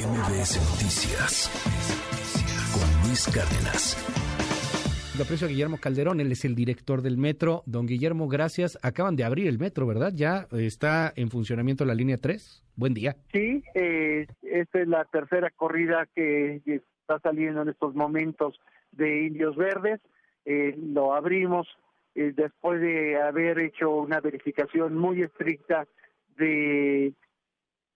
MBS Noticias con Luis Cárdenas. Le aprecio a Guillermo Calderón, él es el director del metro. Don Guillermo, gracias. Acaban de abrir el metro, ¿verdad? Ya está en funcionamiento la línea 3. Buen día. Sí, eh, esta es la tercera corrida que está saliendo en estos momentos de Indios Verdes. Eh, lo abrimos eh, después de haber hecho una verificación muy estricta de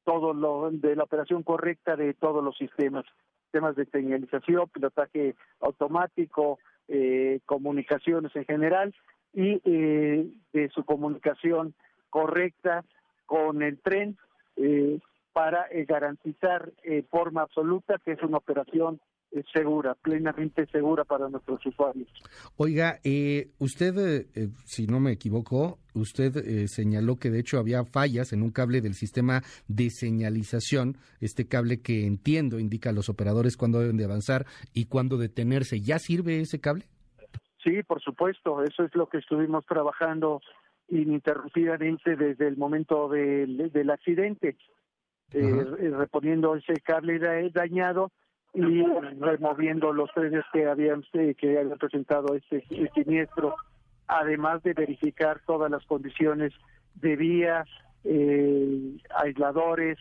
todo lo de la operación correcta de todos los sistemas, sistemas de señalización, pilotaje automático, eh, comunicaciones en general y eh, de su comunicación correcta con el tren eh, para garantizar en forma absoluta que es una operación segura, plenamente segura para nuestros usuarios. Oiga, eh, usted, eh, eh, si no me equivoco, usted señaló que de hecho había fallas en un cable del sistema de señalización, este cable que entiendo indica a los operadores cuándo deben de avanzar y cuándo detenerse. ¿Ya sirve ese cable? Sí, por supuesto, eso es lo que estuvimos trabajando ininterrumpidamente desde el momento del, del accidente, reponiendo ese cable dañado y removiendo los trenes que habían que habían presentado este, siniestro, además de verificar todas las condiciones de vía, eh, aisladores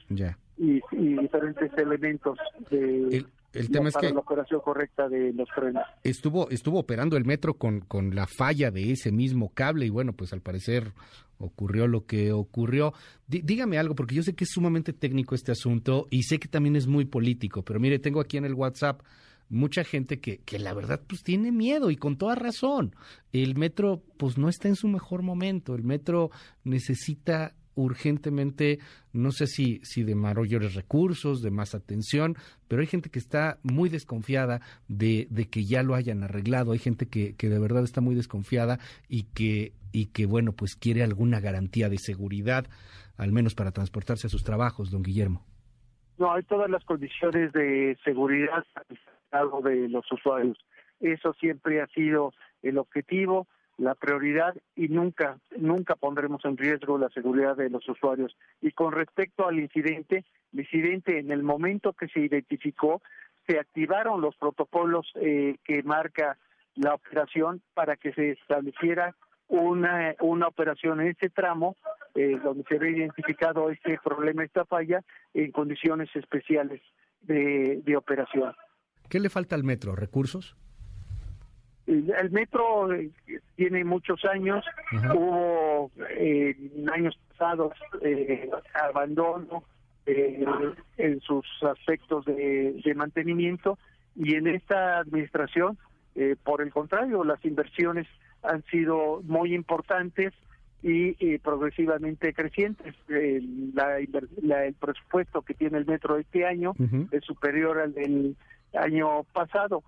y, diferentes elementos de el tema es que la operación correcta de los trenes. Estuvo estuvo operando el metro con con la falla de ese mismo cable y bueno, pues al parecer ocurrió lo que ocurrió. dígame algo porque yo sé que es sumamente técnico este asunto y sé que también es muy político, pero mire, tengo aquí en el WhatsApp mucha gente que, que la verdad pues tiene miedo y con toda razón. El metro pues no está en su mejor momento, el metro necesita urgentemente, no sé si, si de mayores recursos, de más atención, pero hay gente que está muy desconfiada de, de que ya lo hayan arreglado, hay gente que, que de verdad está muy desconfiada y que, y que, bueno, pues quiere alguna garantía de seguridad, al menos para transportarse a sus trabajos, don Guillermo. No, hay todas las condiciones de seguridad de los usuarios. Eso siempre ha sido el objetivo la prioridad y nunca, nunca pondremos en riesgo la seguridad de los usuarios. Y con respecto al incidente, el incidente en el momento que se identificó, se activaron los protocolos eh, que marca la operación para que se estableciera una, una operación en ese tramo eh, donde se había identificado este problema, esta falla, en condiciones especiales de, de operación. ¿Qué le falta al metro? ¿Recursos? El metro eh, tiene muchos años, hubo eh, años pasados eh, abandono eh, en sus aspectos de, mantenimiento y en esta administración, por el contrario, las inversiones han sido muy importantes y progresivamente crecientes. La, el presupuesto que tiene el metro este año es superior al del año pasado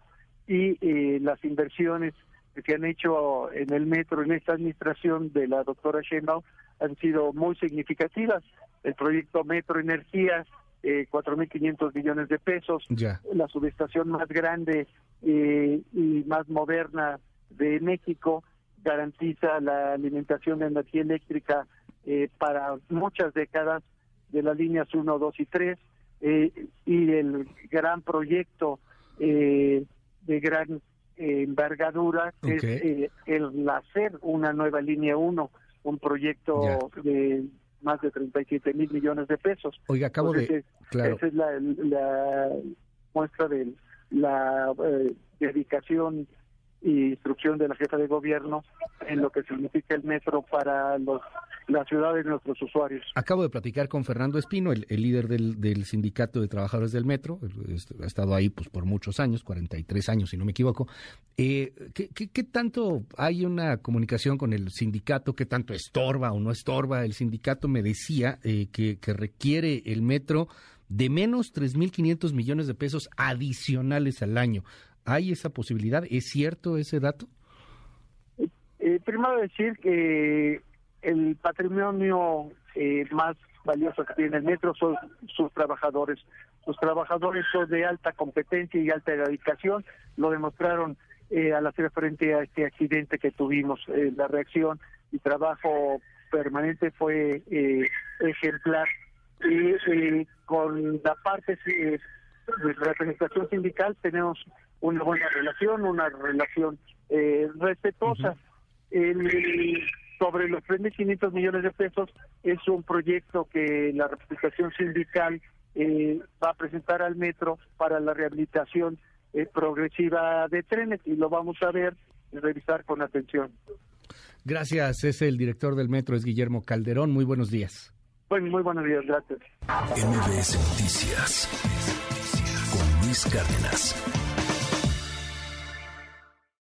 y eh, las inversiones que se han hecho en el metro en esta administración de la doctora Sheinbaum han sido muy significativas. El proyecto Metro Energía, eh, 4.500 millones de pesos, la subestación más grande eh, y más moderna de México, garantiza la alimentación de energía eléctrica eh, para muchas décadas de las líneas 1, 2 y 3, eh, y el gran proyecto eh, de gran eh, envergadura, es eh, el hacer una nueva línea 1, un proyecto de más de 37 mil millones de pesos. Oiga, acabo de... Esa es la, muestra de la eh, dedicación y instrucción de la jefa de gobierno en lo que significa el metro para los la ciudad de nuestros usuarios. Acabo de platicar con Fernando Espino, el, líder del, sindicato de trabajadores del metro, ha estado ahí pues por muchos años, 43 años si no me equivoco. Eh, ¿qué, tanto hay una comunicación con el sindicato? ¿Qué tanto estorba o no estorba? El sindicato me decía eh, que, requiere el metro de menos 3.500 millones de pesos adicionales al año. ¿Hay esa posibilidad? ¿Es cierto ese dato? Eh, primero decir que el patrimonio eh, más valioso que tiene el metro son sus trabajadores. Sus trabajadores son de alta competencia y alta dedicación, lo demostraron eh, al hacer frente a este accidente que tuvimos. Eh, la reacción y trabajo permanente fue ejemplar y con la parte de representación sindical tenemos una buena relación, una relación eh, respetuosa. Sobre los 3.500 millones de pesos es un proyecto que la representación sindical eh, va a presentar al metro para la rehabilitación eh, progresiva de trenes y lo vamos a ver y revisar con atención. Gracias, es el director del metro, es Guillermo Calderón. Muy buenos días. Bueno, muy buenos días, gracias. MBS Noticias con Luis Cárdenas.